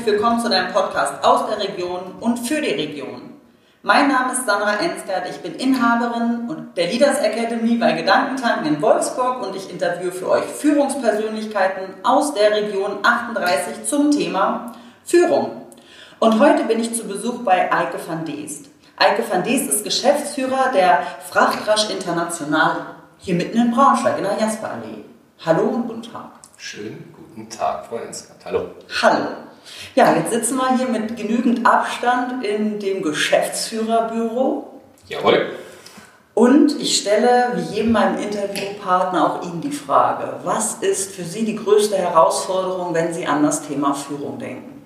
herzlich willkommen zu deinem Podcast aus der Region und für die Region. Mein Name ist Sandra Enskert, ich bin Inhaberin der Leaders Academy bei Gedankentanken in Wolfsburg und ich interviewe für euch Führungspersönlichkeiten aus der Region 38 zum Thema Führung. Und heute bin ich zu Besuch bei Eike van Deest. Eike van Deest ist Geschäftsführer der Frachtrasch International hier mitten in Braunschweig in der Jasperallee. Hallo und guten Tag. Schönen guten Tag, Frau Enskert. Hallo. Hallo. Ja, jetzt sitzen wir hier mit genügend Abstand in dem Geschäftsführerbüro. Jawohl. Und ich stelle, wie jedem meinem Interviewpartner, auch Ihnen die Frage, was ist für Sie die größte Herausforderung, wenn Sie an das Thema Führung denken?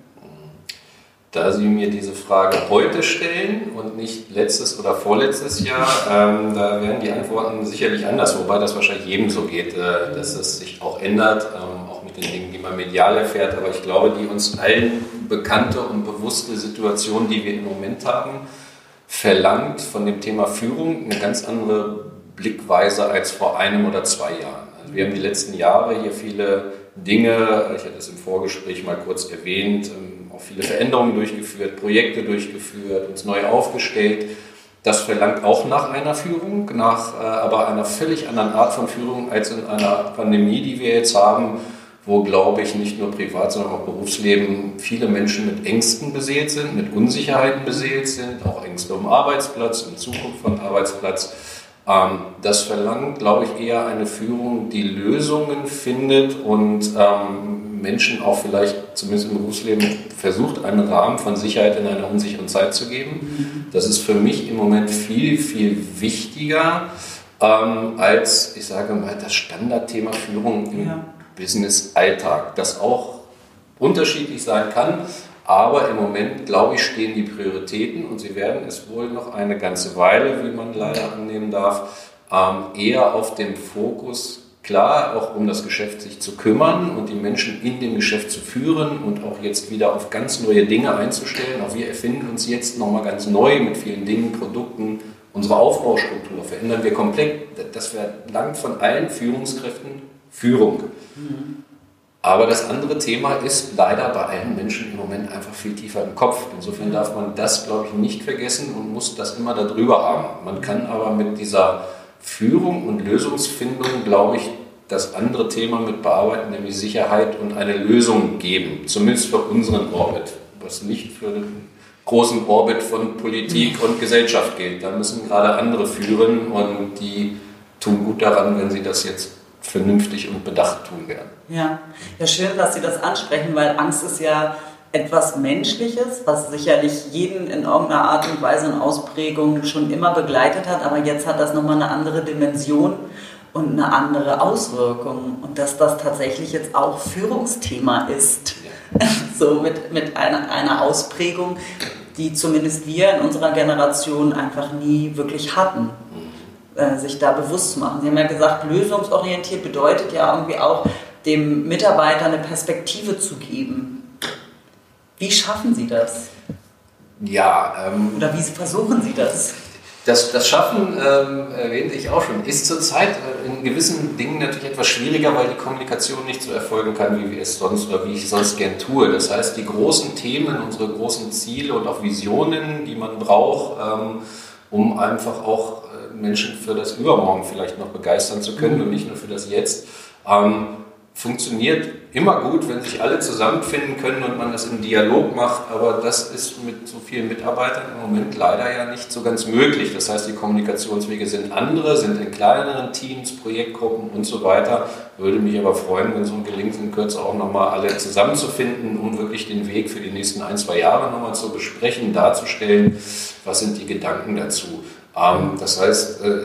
Da Sie mir diese Frage heute stellen und nicht letztes oder vorletztes Jahr, ähm, da werden die Antworten sicherlich anders, wobei das wahrscheinlich jedem so geht, äh, dass es sich auch ändert. Ähm, den Dingen, die man medial erfährt, aber ich glaube, die uns allen bekannte und bewusste Situation, die wir im Moment haben, verlangt von dem Thema Führung eine ganz andere Blickweise als vor einem oder zwei Jahren. Also wir haben die letzten Jahre hier viele Dinge, ich hatte es im Vorgespräch mal kurz erwähnt, ähm, auch viele Veränderungen durchgeführt, Projekte durchgeführt, uns neu aufgestellt. Das verlangt auch nach einer Führung, nach äh, aber einer völlig anderen Art von Führung als in einer Pandemie, die wir jetzt haben, wo, glaube ich, nicht nur privat, sondern auch Berufsleben viele Menschen mit Ängsten beseelt sind, mit Unsicherheiten beseelt sind, auch Ängste um Arbeitsplatz, um Zukunft von Arbeitsplatz. Ähm, das verlangt, glaube ich, eher eine Führung, die Lösungen findet und ähm, Menschen auch vielleicht, zumindest im Berufsleben, versucht, einen Rahmen von Sicherheit in einer unsicheren Zeit zu geben. Das ist für mich im Moment viel, viel wichtiger ähm, als, ich sage mal, das Standardthema Führung im ja Business-Alltag, das auch unterschiedlich sein kann. Aber im Moment, glaube ich, stehen die Prioritäten und sie werden es wohl noch eine ganze Weile, wie man leider annehmen darf, ähm, eher auf dem Fokus, klar, auch um das Geschäft sich zu kümmern und die Menschen in dem Geschäft zu führen und auch jetzt wieder auf ganz neue Dinge einzustellen. Auch wir erfinden uns jetzt nochmal ganz neu mit vielen Dingen, Produkten. Unsere Aufbaustruktur verändern wir komplett. Das verlangt von allen Führungskräften Führung. Aber das andere Thema ist leider bei allen Menschen im Moment einfach viel tiefer im Kopf. Insofern darf man das, glaube ich, nicht vergessen und muss das immer darüber haben. Man kann aber mit dieser Führung und Lösungsfindung, glaube ich, das andere Thema mit bearbeiten, nämlich Sicherheit und eine Lösung geben, zumindest für unseren Orbit, was nicht für den großen Orbit von Politik und Gesellschaft gilt. Da müssen gerade andere führen und die tun gut daran, wenn sie das jetzt vernünftig und bedacht tun werden. Ja. ja, schön, dass Sie das ansprechen, weil Angst ist ja etwas Menschliches, was sicherlich jeden in irgendeiner Art und Weise und Ausprägung schon immer begleitet hat, aber jetzt hat das nochmal eine andere Dimension und eine andere Auswirkung. Und dass das tatsächlich jetzt auch Führungsthema ist, ja. so mit, mit einer, einer Ausprägung, die zumindest wir in unserer Generation einfach nie wirklich hatten. Äh, sich da bewusst zu machen. Sie haben ja gesagt, lösungsorientiert bedeutet ja irgendwie auch, dem Mitarbeiter eine Perspektive zu geben. Wie schaffen Sie das? Ja. Ähm, Oder wie versuchen Sie das? Das, das Schaffen, ähm, erwähnte ich auch schon, ist zurzeit äh, in gewissen Dingen natürlich etwas schwieriger, weil die Kommunikation nicht so erfolgen kann, wie wir es sonst oder wie ich sonst gern tue. Das heißt, die großen Themen, unsere großen Ziele und auch Visionen, die man braucht, ähm, um einfach auch Menschen für das Übermorgen vielleicht noch begeistern zu können und nicht nur für das Jetzt. Ähm, funktioniert immer gut, wenn sich alle zusammenfinden können und man das im Dialog macht, aber das ist mit so vielen Mitarbeitern im Moment leider ja nicht so ganz möglich. Das heißt, die Kommunikationswege sind andere, sind in kleineren Teams, Projektgruppen und so weiter. Würde mich aber freuen, wenn so ein gelingt, in Kürze auch nochmal alle zusammenzufinden, um wirklich den Weg für die nächsten ein, zwei Jahre nochmal zu besprechen, darzustellen, was sind die Gedanken dazu. Ähm, das heißt, äh,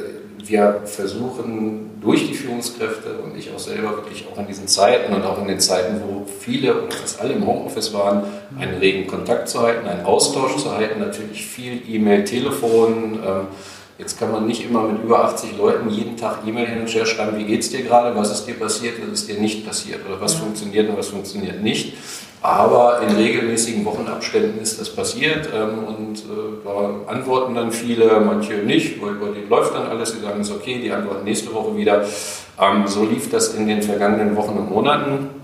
wir versuchen durch die Führungskräfte und ich auch selber wirklich auch in diesen Zeiten und auch in den Zeiten, wo viele oder fast alle im Homeoffice waren, einen regen Kontakt zu halten, einen Austausch zu halten, natürlich viel E-Mail, Telefon. Jetzt kann man nicht immer mit über 80 Leuten jeden Tag E-Mail hin und her schreiben, wie geht es dir gerade, was ist dir passiert, was ist dir nicht passiert oder was funktioniert und was funktioniert nicht. Aber in regelmäßigen Wochenabständen ist das passiert ähm, und äh, da antworten dann viele, manche nicht, weil bei denen läuft dann alles, die sagen, es ist okay, die antworten nächste Woche wieder. Ähm, so lief das in den vergangenen Wochen und Monaten.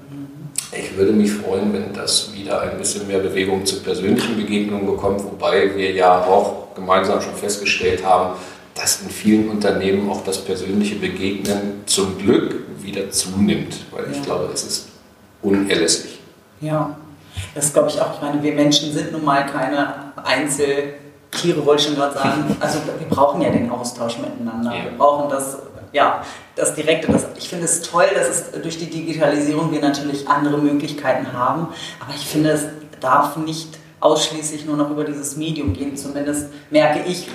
Ich würde mich freuen, wenn das wieder ein bisschen mehr Bewegung zu persönlichen Begegnungen bekommt, wobei wir ja auch gemeinsam schon festgestellt haben, dass in vielen Unternehmen auch das persönliche Begegnen zum Glück wieder zunimmt, weil ich glaube, es ist unerlässlich. Ja, das glaube ich auch. Ich meine, wir Menschen sind nun mal keine Einzeltiere, wollte ich schon gerade sagen. Also wir brauchen ja den Austausch miteinander. Ja. Wir brauchen das, ja, das Direkte. Das, ich finde es toll, dass es durch die Digitalisierung wir natürlich andere Möglichkeiten haben. Aber ich finde, es darf nicht ausschließlich nur noch über dieses Medium gehen. Zumindest merke ich,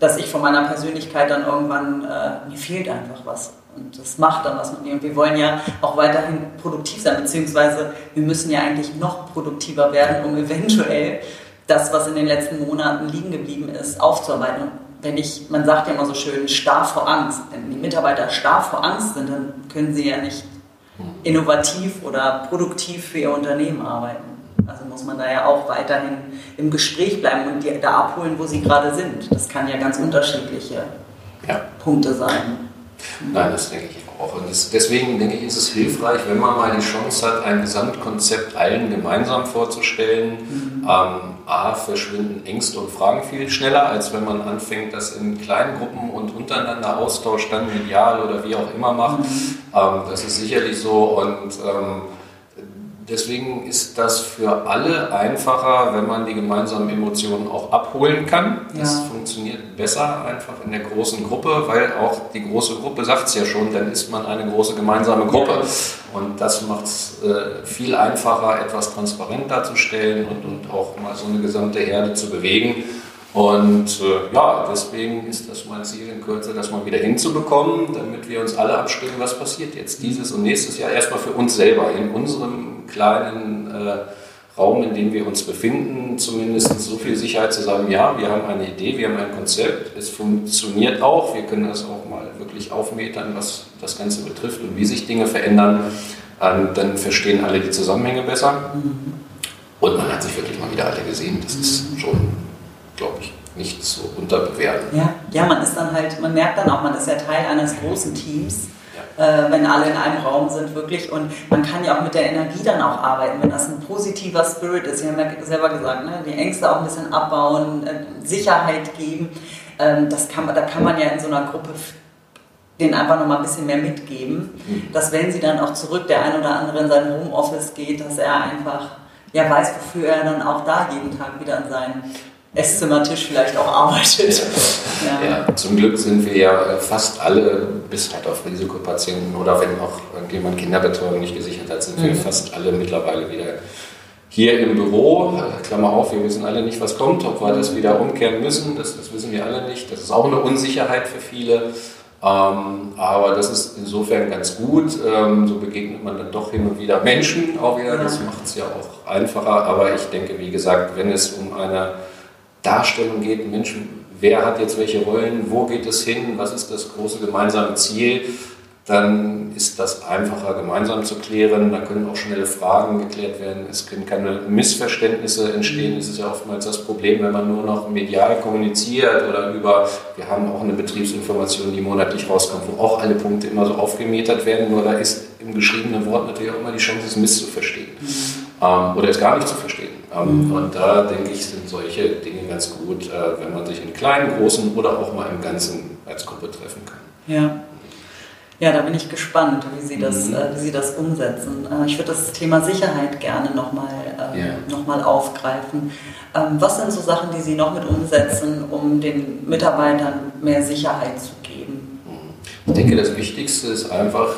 dass ich von meiner Persönlichkeit dann irgendwann, äh, mir fehlt einfach was. Und das macht dann was mit mir. Und wir wollen ja auch weiterhin produktiv sein, beziehungsweise wir müssen ja eigentlich noch produktiver werden, um eventuell das, was in den letzten Monaten liegen geblieben ist, aufzuarbeiten. Wenn ich, man sagt ja immer so schön, starr vor Angst. Wenn die Mitarbeiter starr vor Angst sind, dann können sie ja nicht innovativ oder produktiv für ihr Unternehmen arbeiten. Also muss man da ja auch weiterhin im Gespräch bleiben und die da abholen, wo sie gerade sind. Das kann ja ganz unterschiedliche ja. Punkte sein. Nein, das denke ich auch. Und das, deswegen denke ich, ist es hilfreich, wenn man mal die Chance hat, ein Gesamtkonzept allen gemeinsam vorzustellen. Mhm. Ähm, A, verschwinden Ängste und Fragen viel schneller, als wenn man anfängt, das in kleinen Gruppen und untereinander austauscht, dann medial oder wie auch immer macht. Mhm. Ähm, das ist sicherlich so. Und ähm, Deswegen ist das für alle einfacher, wenn man die gemeinsamen Emotionen auch abholen kann. Das ja. funktioniert besser einfach in der großen Gruppe, weil auch die große Gruppe sagt es ja schon, dann ist man eine große gemeinsame Gruppe. Und das macht es äh, viel einfacher, etwas transparent darzustellen und, und auch mal so eine gesamte Herde zu bewegen. Und äh, ja, deswegen ist das mein Ziel in Kürze, das mal wieder hinzubekommen, damit wir uns alle abstimmen, was passiert jetzt dieses und nächstes Jahr erstmal für uns selber in unserem kleinen äh, Raum, in dem wir uns befinden, zumindest so viel Sicherheit zu sagen, ja, wir haben eine Idee, wir haben ein Konzept, es funktioniert auch, wir können das auch mal wirklich aufmetern, was das Ganze betrifft und wie sich Dinge verändern. Ähm, dann verstehen alle die Zusammenhänge besser. Und man hat sich wirklich mal wieder alle gesehen. Das ist schon glaube ich, nicht so unterbewerten. Ja, ja, man ist dann halt, man merkt dann auch, man ist ja Teil eines großen Teams. Ja. Äh, wenn alle in einem Raum sind, wirklich. Und man kann ja auch mit der Energie dann auch arbeiten, wenn das ein positiver Spirit ist. Sie haben ja selber gesagt, ne? die Ängste auch ein bisschen abbauen, äh, Sicherheit geben. Ähm, das kann, da kann man ja in so einer Gruppe denen einfach noch mal ein bisschen mehr mitgeben, mhm. dass wenn sie dann auch zurück, der ein oder andere in sein Homeoffice geht, dass er einfach ja weiß, wofür er dann auch da jeden Tag wieder an seinen Esszimmertisch vielleicht auch arbeitet. Ja. ja. zum Glück sind wir ja fast alle, bis halt auf Risikopatienten oder wenn auch irgendjemand Kinderbetreuung nicht gesichert hat, sind mhm. wir fast alle mittlerweile wieder hier im Büro. Klammer auf, wir wissen alle nicht, was kommt, ob wir das wieder umkehren müssen, das, das wissen wir alle nicht. Das ist auch eine Unsicherheit für viele. Ähm, aber das ist insofern ganz gut. Ähm, so begegnet man dann doch hin und wieder Menschen auch wieder. Das macht es ja auch einfacher. Aber ich denke, wie gesagt, wenn es um eine Darstellung geht, Menschen, wer hat jetzt welche Rollen, wo geht es hin, was ist das große gemeinsame Ziel, dann ist das einfacher gemeinsam zu klären. Da können auch schnelle Fragen geklärt werden. Es können keine Missverständnisse entstehen. Es ist ja oftmals das Problem, wenn man nur noch medial kommuniziert oder über, wir haben auch eine Betriebsinformation, die monatlich rauskommt, wo auch alle Punkte immer so aufgemetert werden. Nur da ist im geschriebenen Wort natürlich auch immer die Chance, es misszuverstehen mhm. ähm, oder es gar nicht zu verstehen. Ähm. Und da denke ich, sind solche Dinge ganz gut, äh, wenn man sich in kleinen, großen oder auch mal im Ganzen als Gruppe treffen kann. Ja. Ja, da bin ich gespannt, wie Sie das, mhm. äh, wie Sie das umsetzen. Äh, ich würde das Thema Sicherheit gerne nochmal äh, ja. noch aufgreifen. Ähm, was sind so Sachen, die Sie noch mit umsetzen, um den Mitarbeitern mehr Sicherheit zu geben? Mhm. Ich denke, das Wichtigste ist einfach,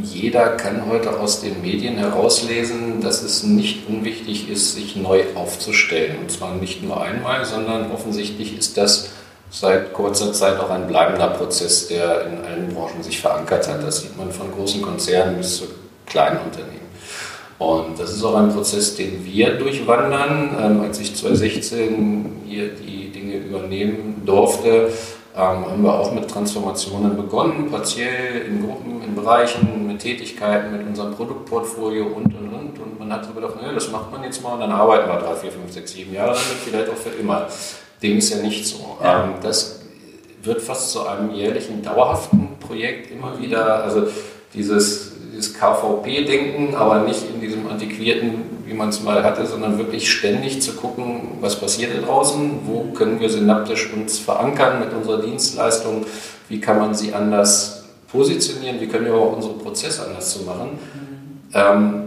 jeder kann heute aus den Medien herauslesen, dass es nicht unwichtig ist, sich neu aufzustellen. Und zwar nicht nur einmal, sondern offensichtlich ist das seit kurzer Zeit auch ein bleibender Prozess, der in allen Branchen sich verankert hat. Das sieht man von großen Konzernen bis zu kleinen Unternehmen. Und das ist auch ein Prozess, den wir durchwandern. Ähm, als ich 2016 hier die Dinge übernehmen durfte, ähm, haben wir auch mit Transformationen begonnen, partiell in Gruppen, in Bereichen, mit Tätigkeiten, mit unserem Produktportfolio und und und. Und man hat so gedacht, ne, das macht man jetzt mal und dann arbeiten wir drei, vier, fünf, sechs, sieben Jahre damit, vielleicht auch für immer. Dem ist ja nicht so. Ja. Ähm, das wird fast zu einem jährlichen, dauerhaften Projekt immer wieder. Also dieses dieses KVP-Denken, aber nicht in diesem antiquierten, wie man es mal hatte, sondern wirklich ständig zu gucken, was passiert da draußen, wo können wir synaptisch uns verankern mit unserer Dienstleistung, wie kann man sie anders positionieren, wie können wir auch unsere Prozesse anders zu machen. Mhm. Ähm,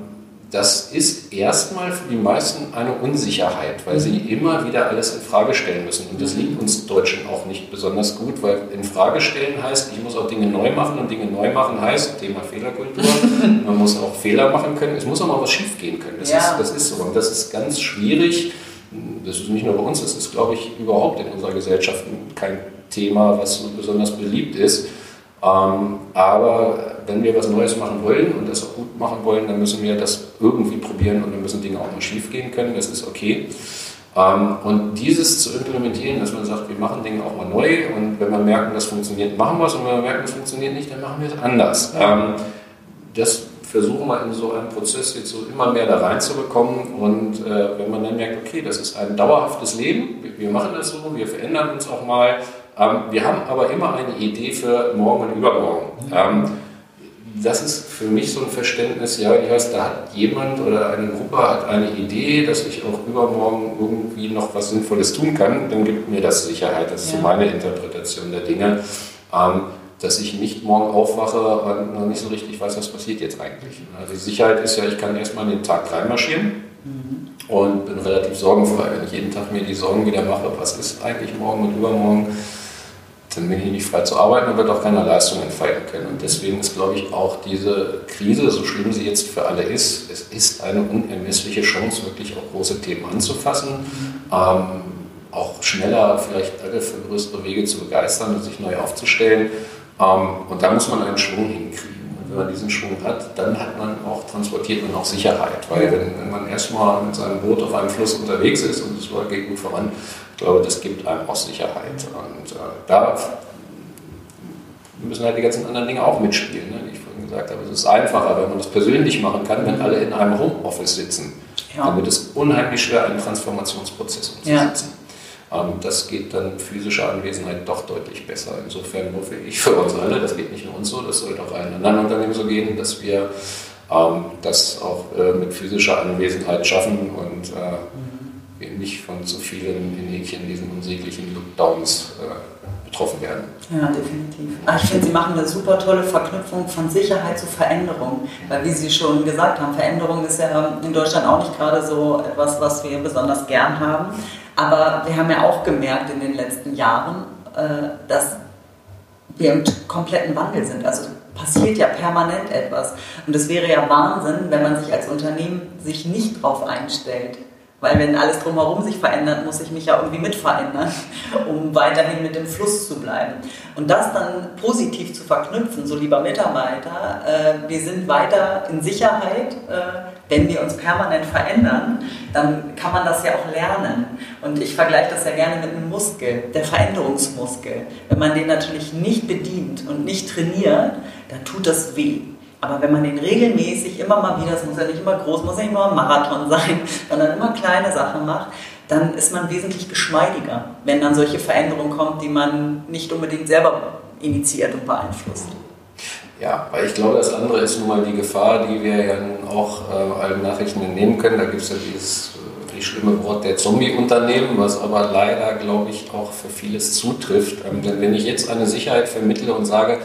das ist erstmal für die meisten eine Unsicherheit, weil sie mhm. immer wieder alles in Frage stellen müssen. Und das liegt uns Deutschen auch nicht besonders gut, weil in Frage stellen heißt, ich muss auch Dinge neu machen und Dinge neu machen heißt, Thema Fehlerkultur, man muss auch Fehler machen können, es muss auch mal was schief gehen können. Das, ja. ist, das ist so. Und das ist ganz schwierig. Das ist nicht nur bei uns, das ist, glaube ich, überhaupt in unserer Gesellschaft kein Thema, was so besonders beliebt ist. Ähm, aber wenn wir was Neues machen wollen und das auch gut machen wollen, dann müssen wir das irgendwie probieren und dann müssen Dinge auch mal schief gehen können. Das ist okay. Ähm, und dieses zu implementieren, dass man sagt, wir machen Dinge auch mal neu und wenn wir merken, das funktioniert, machen wir es und wenn wir merken, das funktioniert nicht, dann machen wir es anders. Ähm, das versuchen wir in so einem Prozess jetzt so immer mehr da reinzubekommen und äh, wenn man dann merkt, okay, das ist ein dauerhaftes Leben, wir machen das so, wir verändern uns auch mal, ähm, wir haben aber immer eine Idee für morgen und übermorgen das ist für mich so ein Verständnis, ja, ich weiß, da hat jemand oder eine Gruppe hat eine Idee, dass ich auch übermorgen irgendwie noch was Sinnvolles tun kann, dann gibt mir das Sicherheit. Das ist ja. so meine Interpretation der Dinge. Ähm, dass ich nicht morgen aufwache und noch nicht so richtig weiß, was passiert jetzt eigentlich. Also die Sicherheit ist ja, ich kann erstmal in den Tag reinmarschieren mhm. und bin relativ sorgenfrei. Wenn ich jeden Tag mir die Sorgen wieder mache, was ist eigentlich morgen und übermorgen, dann bin ich nicht frei zu arbeiten und wird auch keine Leistung entfalten können. Und deswegen ist, glaube ich, auch diese Krise, so schlimm sie jetzt für alle ist, es ist eine unermessliche Chance, wirklich auch große Themen anzufassen, ähm, auch schneller vielleicht alle für größere Wege zu begeistern und sich neu aufzustellen. Ähm, und da muss man einen Schwung hinkriegen. Und wenn man diesen Schwung hat, dann hat man auch, transportiert man auch Sicherheit. Weil wenn, wenn man erstmal mit seinem Boot auf einem Fluss unterwegs ist und es geht gut voran, ich glaube, das gibt einem auch Sicherheit. Und äh, da müssen halt die ganzen anderen Dinge auch mitspielen, ne, wie ich vorhin gesagt habe. Es ist einfacher, wenn man das persönlich machen kann, wenn alle in einem Homeoffice sitzen. Ja. Dann wird es unheimlich schwer, einen Transformationsprozess umzusetzen. Ja. Ähm, das geht dann physischer Anwesenheit doch deutlich besser. Insofern hoffe ich für uns alle, das geht nicht nur uns so, das sollte auch allen anderen Unternehmen so gehen, dass wir ähm, das auch äh, mit physischer Anwesenheit schaffen und äh, mhm wir nicht von zu vielen in Häkchen diesen unsäglichen Lookdowns äh, betroffen werden. Ja, definitiv. Ah, ich finde, Sie machen eine super tolle Verknüpfung von Sicherheit zu Veränderung. Weil, wie Sie schon gesagt haben, Veränderung ist ja in Deutschland auch nicht gerade so etwas, was wir besonders gern haben. Aber wir haben ja auch gemerkt in den letzten Jahren, äh, dass wir im kompletten Wandel sind. Also passiert ja permanent etwas. Und es wäre ja Wahnsinn, wenn man sich als Unternehmen sich nicht darauf einstellt. Weil wenn alles drumherum sich verändert, muss ich mich ja irgendwie mit verändern, um weiterhin mit dem Fluss zu bleiben. Und das dann positiv zu verknüpfen, so lieber Mitarbeiter, äh, wir sind weiter in Sicherheit, äh, wenn wir uns permanent verändern, dann kann man das ja auch lernen. Und ich vergleiche das ja gerne mit einem Muskel, der Veränderungsmuskel. Wenn man den natürlich nicht bedient und nicht trainiert, dann tut das weh. Aber wenn man den regelmäßig immer mal wieder, es muss ja nicht immer groß, muss ja nicht immer ein Marathon sein, sondern immer kleine Sachen macht, dann ist man wesentlich geschmeidiger, wenn dann solche Veränderungen kommt, die man nicht unbedingt selber initiiert und beeinflusst. Ja, weil ich glaube, das andere ist nun mal die Gefahr, die wir ja auch äh, allen Nachrichten entnehmen können. Da gibt es ja dieses äh, die schlimme Wort der Zombie-Unternehmen, was aber leider, glaube ich, auch für vieles zutrifft. Ähm, denn wenn ich jetzt eine Sicherheit vermittle und sage,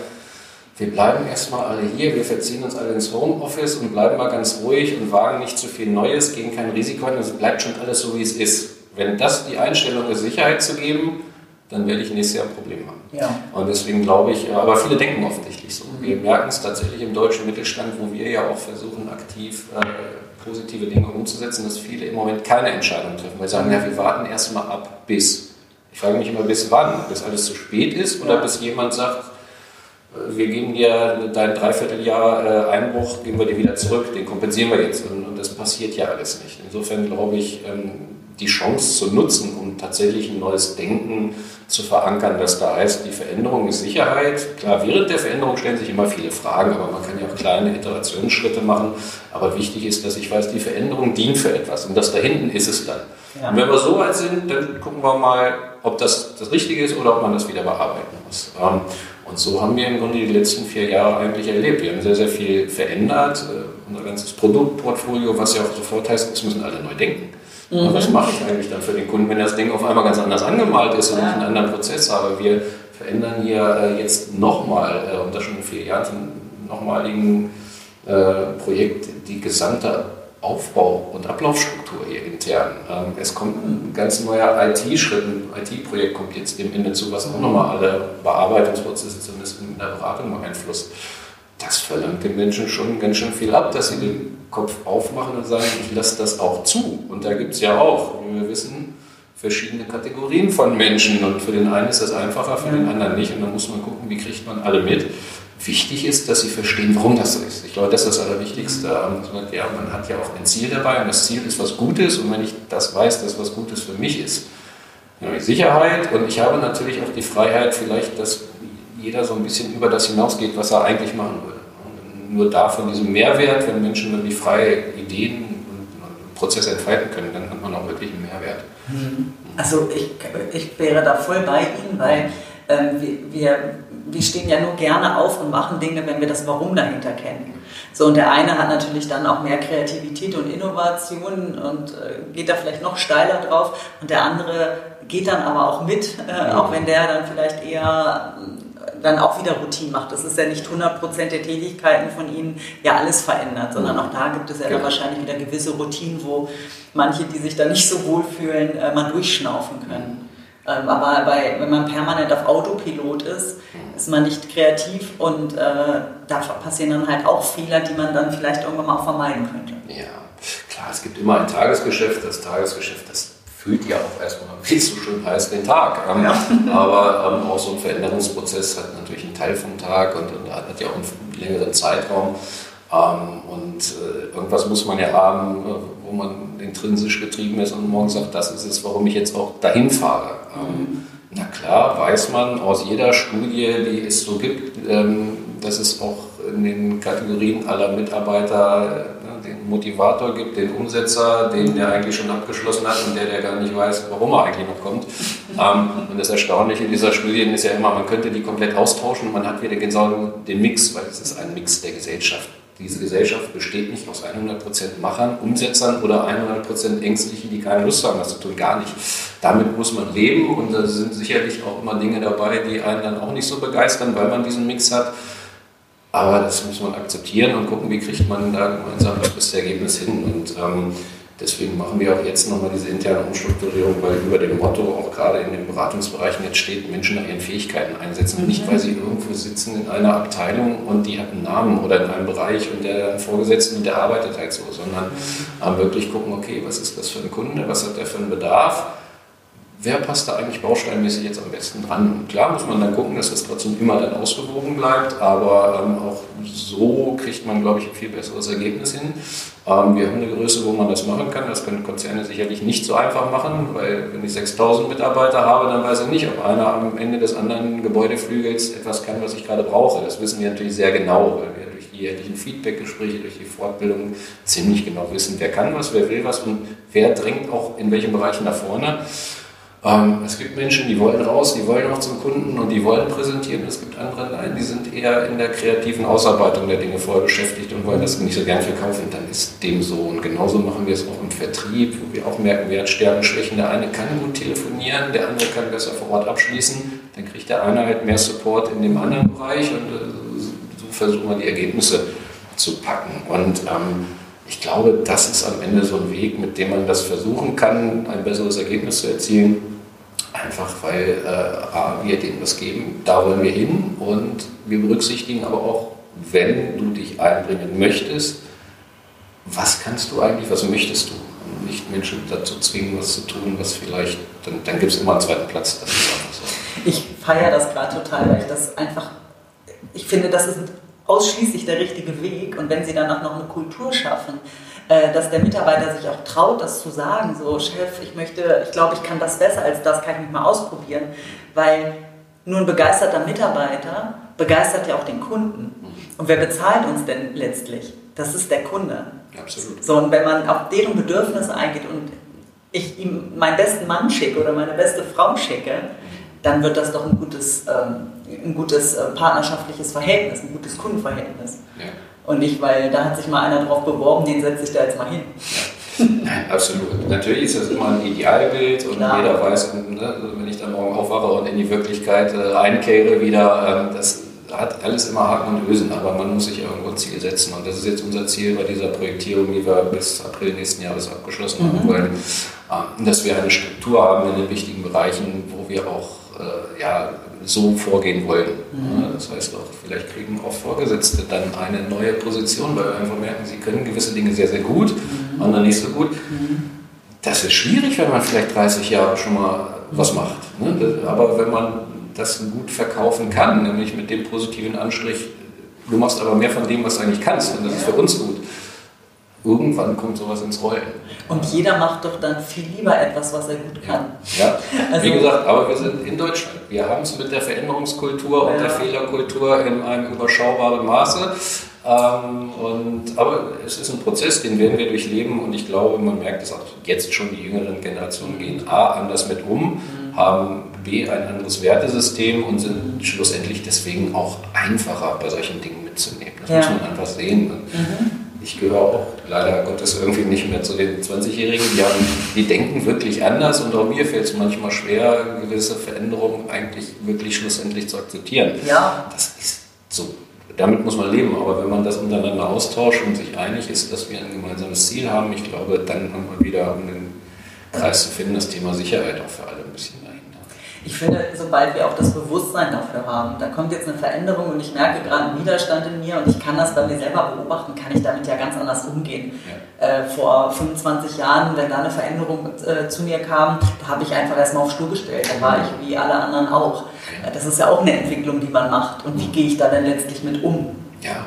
wir bleiben erstmal alle hier, wir verziehen uns alle ins Homeoffice und bleiben mal ganz ruhig und wagen nicht zu viel Neues, gehen kein Risiko ein, es bleibt schon alles so, wie es ist. Wenn das die Einstellung ist, Sicherheit zu geben, dann werde ich nächstes Jahr ein Problem haben. Ja. Und deswegen glaube ich, aber viele denken offensichtlich so. Wir mhm. merken es tatsächlich im deutschen Mittelstand, wo wir ja auch versuchen, aktiv äh, positive Dinge umzusetzen, dass viele im Moment keine Entscheidung treffen, weil sie sagen, ja, wir warten erstmal ab bis. Ich frage mich immer, bis wann? Bis alles zu spät ist oder ja. bis jemand sagt, wir geben dir dein Dreivierteljahr äh, Einbruch, geben wir dir wieder zurück, den kompensieren wir jetzt. Und, das passiert ja alles nicht. Insofern glaube ich, ähm, die Chance zu nutzen, um tatsächlich ein neues Denken zu verankern, das da heißt, die Veränderung ist Sicherheit. Klar, während der Veränderung stellen sich immer viele Fragen, aber man kann ja auch kleine Iterationsschritte machen. Aber wichtig ist, dass ich weiß, die Veränderung dient für etwas und das da hinten ist es dann. Ja. Und wenn wir so weit sind, dann gucken wir mal, ob das das Richtige ist oder ob man das wieder bearbeiten muss. Und so haben wir im Grunde die letzten vier Jahre eigentlich erlebt. Wir haben sehr, sehr viel verändert. Äh, unser ganzes Produktportfolio, was ja auch sofort heißt, es müssen alle neu denken. Mhm. Was mache ich eigentlich dann für den Kunden, wenn das Ding auf einmal ganz anders angemalt ist und ja. ich einen anderen Prozess habe? Wir verändern hier äh, jetzt nochmal, äh, und das schon in vier Jahren, nochmaligen Projekt, die gesamte Aufbau- und Ablaufstruktur hier intern. Ähm, es kommt ein ganz neuer IT-Schritt, ein IT-Projekt kommt jetzt dem Ende zu, was auch nochmal alle Bearbeitungsprozesse zumindest in der Beratung beeinflusst. Das verlangt den Menschen schon ganz schön viel ab, dass sie den Kopf aufmachen und sagen, ich lasse das auch zu. Und da gibt es ja auch, wie wir wissen, verschiedene Kategorien von Menschen. Und für den einen ist das einfacher, für den anderen nicht. Und dann muss man gucken, wie kriegt man alle mit wichtig ist, dass sie verstehen, warum das so ist. Ich glaube, das ist das Allerwichtigste. Ja, man hat ja auch ein Ziel dabei und das Ziel ist was Gutes und wenn ich das weiß, dass was Gutes für mich ist, dann habe ich Sicherheit und ich habe natürlich auch die Freiheit, vielleicht, dass jeder so ein bisschen über das hinausgeht, was er eigentlich machen würde. Und nur da von diesem Mehrwert, wenn Menschen wirklich freie Ideen und Prozesse entfalten können, dann hat man auch wirklich einen Mehrwert. Also ich, ich wäre da voll bei Ihnen, weil ähm, wir, wir stehen ja nur gerne auf und machen Dinge, wenn wir das Warum dahinter kennen. So, und der eine hat natürlich dann auch mehr Kreativität und Innovation und äh, geht da vielleicht noch steiler drauf und der andere geht dann aber auch mit, äh, auch wenn der dann vielleicht eher äh, dann auch wieder Routine macht. Das ist ja nicht 100% der Tätigkeiten von ihnen ja alles verändert, sondern auch da gibt es ja dann wahrscheinlich wieder gewisse Routinen, wo manche, die sich da nicht so wohl fühlen, äh, mal durchschnaufen können. Ähm, aber bei, wenn man permanent auf Autopilot ist, ist man nicht kreativ und äh, da passieren dann halt auch Fehler, die man dann vielleicht irgendwann mal auch vermeiden könnte. Ja, klar, es gibt immer ein Tagesgeschäft. Das Tagesgeschäft, das fühlt ja auch erstmal, wie es so schön heißt, den Tag. Ähm, ja. Aber ähm, auch so ein Veränderungsprozess hat natürlich einen Teil vom Tag und, und hat ja auch einen längeren Zeitraum. Ähm, und äh, irgendwas muss man ja haben, äh, wo man intrinsisch getrieben ist und morgen sagt, das ist es, warum ich jetzt auch dahin fahre. Ähm, na klar, weiß man aus jeder Studie, die es so gibt, ähm, dass es auch in den Kategorien aller Mitarbeiter äh, den Motivator gibt, den Umsetzer, den der eigentlich schon abgeschlossen hat und der, der gar nicht weiß, warum er eigentlich noch kommt. Und das Erstaunliche dieser Studien ist ja immer, man könnte die komplett austauschen und man hat wieder genau den Mix, weil es ist ein Mix der Gesellschaft. Diese Gesellschaft besteht nicht aus 100% Machern, Umsetzern oder 100% Ängstlichen, die keine Lust haben, das zu tun. Gar nicht. Damit muss man leben und da sind sicherlich auch immer Dinge dabei, die einen dann auch nicht so begeistern, weil man diesen Mix hat. Aber das muss man akzeptieren und gucken, wie kriegt man da gemeinsam das beste Ergebnis hin. Und ähm, Deswegen machen wir auch jetzt nochmal diese interne Umstrukturierung, weil über dem Motto auch gerade in den Beratungsbereichen jetzt steht, Menschen nach ihren Fähigkeiten einsetzen. Mhm. Nicht, weil sie irgendwo sitzen in einer Abteilung und die hat einen Namen oder in einem Bereich und der einen Vorgesetzten und der arbeitet halt so, sondern mhm. wirklich gucken, okay, was ist das für ein Kunde, was hat der für einen Bedarf wer passt da eigentlich bausteinmäßig jetzt am besten dran? Und klar muss man dann gucken, dass das trotzdem immer dann ausgewogen bleibt, aber ähm, auch so kriegt man, glaube ich, ein viel besseres Ergebnis hin. Ähm, wir haben eine Größe, wo man das machen kann. Das können Konzerne sicherlich nicht so einfach machen, weil wenn ich 6000 Mitarbeiter habe, dann weiß ich nicht, ob einer am Ende des anderen Gebäudeflügels etwas kann, was ich gerade brauche. Das wissen wir natürlich sehr genau, weil wir durch die jährlichen Feedbackgespräche, durch die Fortbildung ziemlich genau wissen, wer kann was, wer will was und wer drängt auch in welchen Bereichen nach vorne. Ähm, es gibt Menschen, die wollen raus, die wollen auch zum Kunden und die wollen präsentieren. Es gibt andere, nein, die sind eher in der kreativen Ausarbeitung der Dinge vorher beschäftigt und wollen das nicht so gern verkaufen. Dann ist dem so. Und genauso machen wir es auch im Vertrieb, wo wir auch merken, wer hat Stärken, Schwächen. Der eine kann gut telefonieren, der andere kann besser vor Ort abschließen. Dann kriegt der eine halt mehr Support in dem anderen Bereich und äh, so versuchen wir die Ergebnisse zu packen. Und ähm, ich glaube, das ist am Ende so ein Weg, mit dem man das versuchen kann, ein besseres Ergebnis zu erzielen. Einfach weil äh, wir denen was geben, da wollen wir hin und wir berücksichtigen aber auch, wenn du dich einbringen möchtest, was kannst du eigentlich, was möchtest du? Und nicht Menschen dazu zwingen, was zu tun, was vielleicht, dann, dann gibt es immer einen zweiten Platz. Das ist einfach so. Ich feiere das gerade total, weil ich das einfach, ich finde, das ist ausschließlich der richtige Weg. Und wenn Sie dann auch noch eine Kultur schaffen, äh, dass der Mitarbeiter sich auch traut, das zu sagen, so Chef, ich möchte, ich glaube, ich kann das besser als das, kann ich mich mal ausprobieren, weil nur ein begeisterter Mitarbeiter begeistert ja auch den Kunden. Und wer bezahlt uns denn letztlich? Das ist der Kunde. Absolut. So, und wenn man auf deren Bedürfnisse eingeht und ich ihm meinen besten Mann schicke oder meine beste Frau schicke, dann wird das doch ein gutes, ähm, ein gutes äh, partnerschaftliches Verhältnis, ein gutes Kundenverhältnis. Ja. Und nicht, weil da hat sich mal einer drauf beworben, den setze ich da jetzt mal hin. Nein, absolut. Natürlich ist das immer ein Idealbild und Klar. jeder weiß, ne, also wenn ich dann morgen aufwache und in die Wirklichkeit äh, reinkehre wieder, ähm, das hat alles immer Haken und Ösen, aber man muss sich irgendwo ein Ziel setzen. Und das ist jetzt unser Ziel bei dieser Projektierung, die wir bis April nächsten Jahres abgeschlossen mhm. haben wollen, äh, dass wir eine Struktur haben in den wichtigen Bereichen, wo wir auch äh, ja, so vorgehen wollen. Mhm. Das heißt auch, vielleicht kriegen auch Vorgesetzte dann eine neue Position, weil wir einfach merken, sie können gewisse Dinge sehr, sehr gut, mhm. andere nicht so gut. Mhm. Das ist schwierig, wenn man vielleicht 30 Jahre schon mal was macht. Ne? Aber wenn man das gut verkaufen kann, nämlich mit dem positiven Anstrich, du machst aber mehr von dem, was du eigentlich kannst und das ist für uns gut. Irgendwann kommt sowas ins Rollen. Und jeder macht doch dann viel lieber etwas, was er gut kann. Ja, also, wie gesagt, aber wir sind in Deutschland. Wir haben es mit der Veränderungskultur und ja. der Fehlerkultur in einem überschaubaren Maße. Ähm, und, aber es ist ein Prozess, den werden wir durchleben und ich glaube, man merkt es auch jetzt schon, die jüngeren Generationen gehen A, anders mit um, mhm. haben B, ein anderes Wertesystem und sind schlussendlich deswegen auch einfacher bei solchen Dingen mitzunehmen. Das ja. muss man einfach sehen. Mhm. Ich gehöre auch leider Gottes irgendwie nicht mehr zu den 20-Jährigen. Die, die denken wirklich anders und auch mir fällt es manchmal schwer, gewisse Veränderungen eigentlich wirklich schlussendlich zu akzeptieren. Ja. Das ist so. Damit muss man leben, aber wenn man das untereinander austauscht und sich einig ist, dass wir ein gemeinsames Ziel haben, ich glaube, dann haben wir wieder, um den Kreis zu finden, das Thema Sicherheit auch für alle ein bisschen ich finde, sobald wir auch das Bewusstsein dafür haben, da kommt jetzt eine Veränderung und ich merke gerade einen Widerstand in mir und ich kann das bei mir selber beobachten, kann ich damit ja ganz anders umgehen. Ja. Äh, vor 25 Jahren, wenn da eine Veränderung äh, zu mir kam, da habe ich einfach erstmal auf Stuhl gestellt. Da war ich wie alle anderen auch. Äh, das ist ja auch eine Entwicklung, die man macht. Und wie gehe ich da denn letztlich mit um? Ja,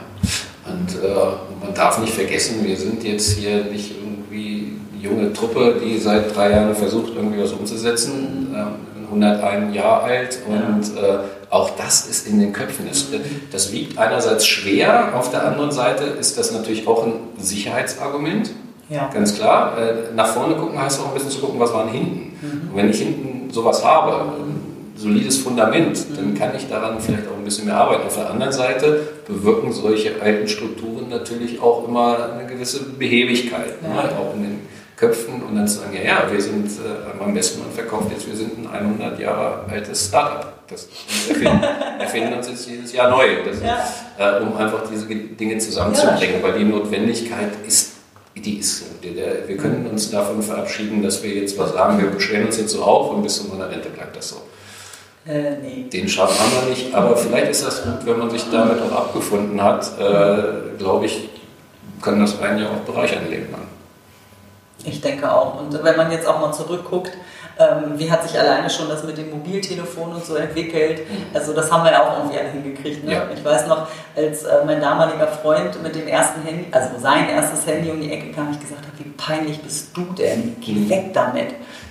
und äh, man darf nicht vergessen, wir sind jetzt hier nicht irgendwie junge Truppe, die seit drei Jahren versucht, irgendwie was umzusetzen. Mhm. Ähm, 101 Jahre alt und ja. äh, auch das ist in den Köpfen. Das, das wiegt einerseits schwer, auf der anderen Seite ist das natürlich auch ein Sicherheitsargument. Ja. Ganz klar. Äh, nach vorne gucken heißt auch ein bisschen zu gucken, was war hinten. Mhm. Und wenn ich hinten sowas habe, ein solides Fundament, mhm. dann kann ich daran vielleicht auch ein bisschen mehr arbeiten. Auf der anderen Seite bewirken solche alten Strukturen natürlich auch immer eine gewisse Behebigkeit. Ja. Ne? Auch in den Köpfen und dann sagen, ja, ja, wir sind äh, am besten man verkauft jetzt, wir sind ein 100 Jahre altes Startup. Das erfinden, erfinden uns jetzt jedes Jahr neu, das, ja. äh, um einfach diese Dinge zusammenzubringen, ja, weil die Notwendigkeit ist, die ist so. Wir können uns davon verabschieden, dass wir jetzt was sagen, wir bestellen uns jetzt so auf und bis zu meiner Rente bleibt das so. Äh, nee. Den Schaden haben wir nicht, aber vielleicht ist das gut, wenn man sich damit auch abgefunden hat, äh, glaube ich, kann das einen ja auch bereichern Leben lang. Ich denke auch. Und wenn man jetzt auch mal zurückguckt, ähm, wie hat sich alleine schon das mit dem Mobiltelefon und so entwickelt? Mhm. Also das haben wir ja auch irgendwie alle hingekriegt. Ne? Ja. Ich weiß noch, als äh, mein damaliger Freund mit dem ersten Handy, also sein erstes Handy um die Ecke kam, ich gesagt habe, wie peinlich bist du denn? Geh mhm. weg damit.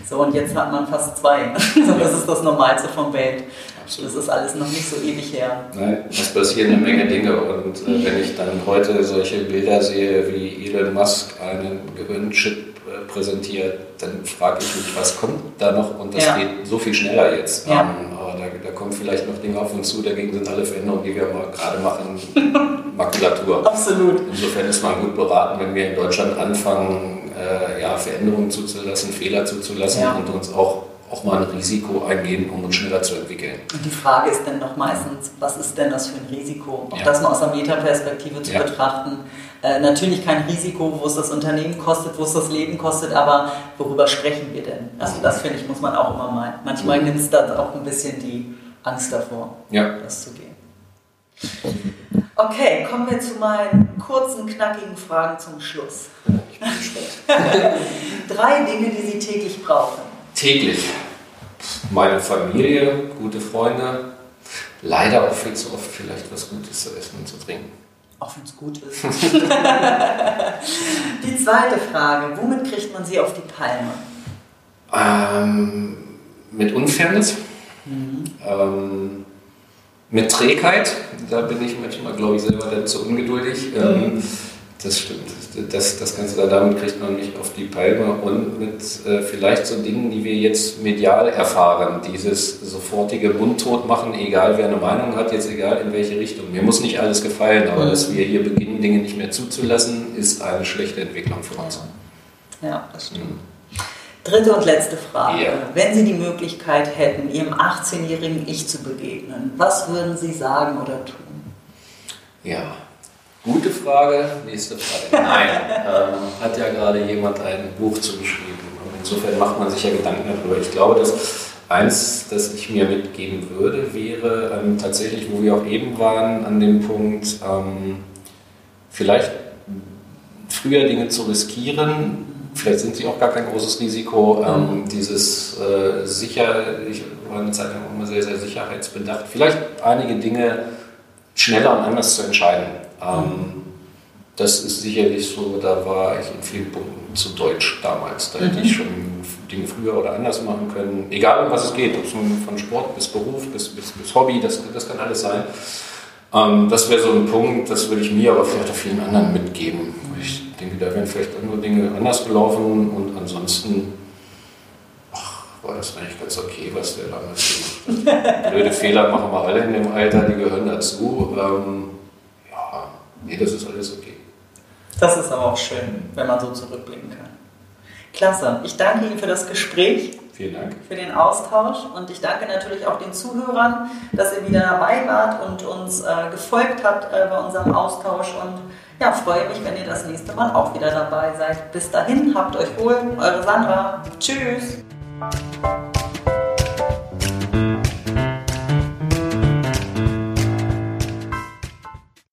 So, und jetzt hat man fast zwei. so, das ist das Normalste vom Welt. Absolut. Das ist alles noch nicht so ewig her. Nein, es passieren eine Menge Dinge und äh, wenn ich dann heute solche Bilder sehe, wie Elon Musk einen Gehirnchip präsentiert, dann frage ich mich, was kommt da noch? Und das ja. geht so viel schneller jetzt. Ja. Ähm, aber da, da, kommen vielleicht noch Dinge auf uns zu, dagegen sind alle Veränderungen, die wir gerade machen, Makulatur. Absolut. Insofern ist man gut beraten, wenn wir in Deutschland anfangen, äh, ja, Veränderungen zuzulassen, Fehler zuzulassen ja. und uns auch auch mal ein Risiko eingehen, um uns schneller zu entwickeln. Und die Frage ist dann doch meistens, was ist denn das für ein Risiko? Auch ja. das mal aus der Metaperspektive zu ja. betrachten. Äh, natürlich kein Risiko, wo es das Unternehmen kostet, wo es das Leben kostet, aber worüber sprechen wir denn? Also das finde ich, muss man auch immer mal. Manchmal mhm. nimmt es dann auch ein bisschen die Angst davor, ja. das zu gehen. Okay, kommen wir zu meinen kurzen, knackigen Fragen zum Schluss. Ich bin gespannt. Drei Dinge, die Sie täglich brauchen. Täglich. Meine Familie, gute Freunde, leider auch viel zu oft vielleicht was Gutes zu essen und zu trinken. Auch wenn es gut ist. die zweite Frage, womit kriegt man sie auf die Palme? Ähm, mit Unfairness, mhm. ähm, mit Trägheit, da bin ich manchmal, glaube ich, selber dann zu ungeduldig. Ähm, mhm. Das stimmt. Das, das Ganze da, damit kriegt man mich auf die Palme und mit äh, vielleicht so Dingen, die wir jetzt medial erfahren. Dieses sofortige Mundtot machen, egal wer eine Meinung hat, jetzt egal in welche Richtung. Mir muss nicht alles gefallen, aber dass wir hier beginnen, Dinge nicht mehr zuzulassen, ist eine schlechte Entwicklung für uns. Ja, das stimmt. Mhm. Dritte und letzte Frage. Ja. Wenn Sie die Möglichkeit hätten, Ihrem 18-jährigen Ich zu begegnen, was würden Sie sagen oder tun? Ja, Gute Frage, nächste Frage. Nein, ähm, hat ja gerade jemand ein Buch zugeschrieben. Und insofern macht man sich ja Gedanken darüber. Ich glaube, dass eins, das ich mir mitgeben würde, wäre ähm, tatsächlich, wo wir auch eben waren, an dem Punkt, ähm, vielleicht früher Dinge zu riskieren. Vielleicht sind sie auch gar kein großes Risiko. Ähm, dieses äh, sicher, ich war eine Zeit lang immer sehr, sehr sicherheitsbedacht. Vielleicht einige Dinge schneller und anders zu entscheiden. Ähm, das ist sicherlich so, da war ich in vielen Punkten zu deutsch damals. Da hätte mhm. ich schon Dinge früher oder anders machen können. Egal um was es geht, ob es von Sport bis Beruf bis, bis, bis Hobby, das, das kann alles sein. Ähm, das wäre so ein Punkt, das würde ich mir, aber vielleicht auch vielen anderen mitgeben. Ich denke, da wären vielleicht andere Dinge anders gelaufen und ansonsten ach, war das eigentlich ganz okay, was der damals gemacht hat. Blöde Fehler machen wir alle in dem Alter, die gehören dazu. Ähm, nee, das ist alles okay. Das ist aber auch schön, wenn man so zurückblicken kann. Klasse. Ich danke Ihnen für das Gespräch. Vielen Dank. Für den Austausch und ich danke natürlich auch den Zuhörern, dass ihr wieder dabei wart und uns äh, gefolgt habt äh, bei unserem Austausch und ja, freue mich, wenn ihr das nächste Mal auch wieder dabei seid. Bis dahin, habt euch wohl, eure Sandra. Tschüss.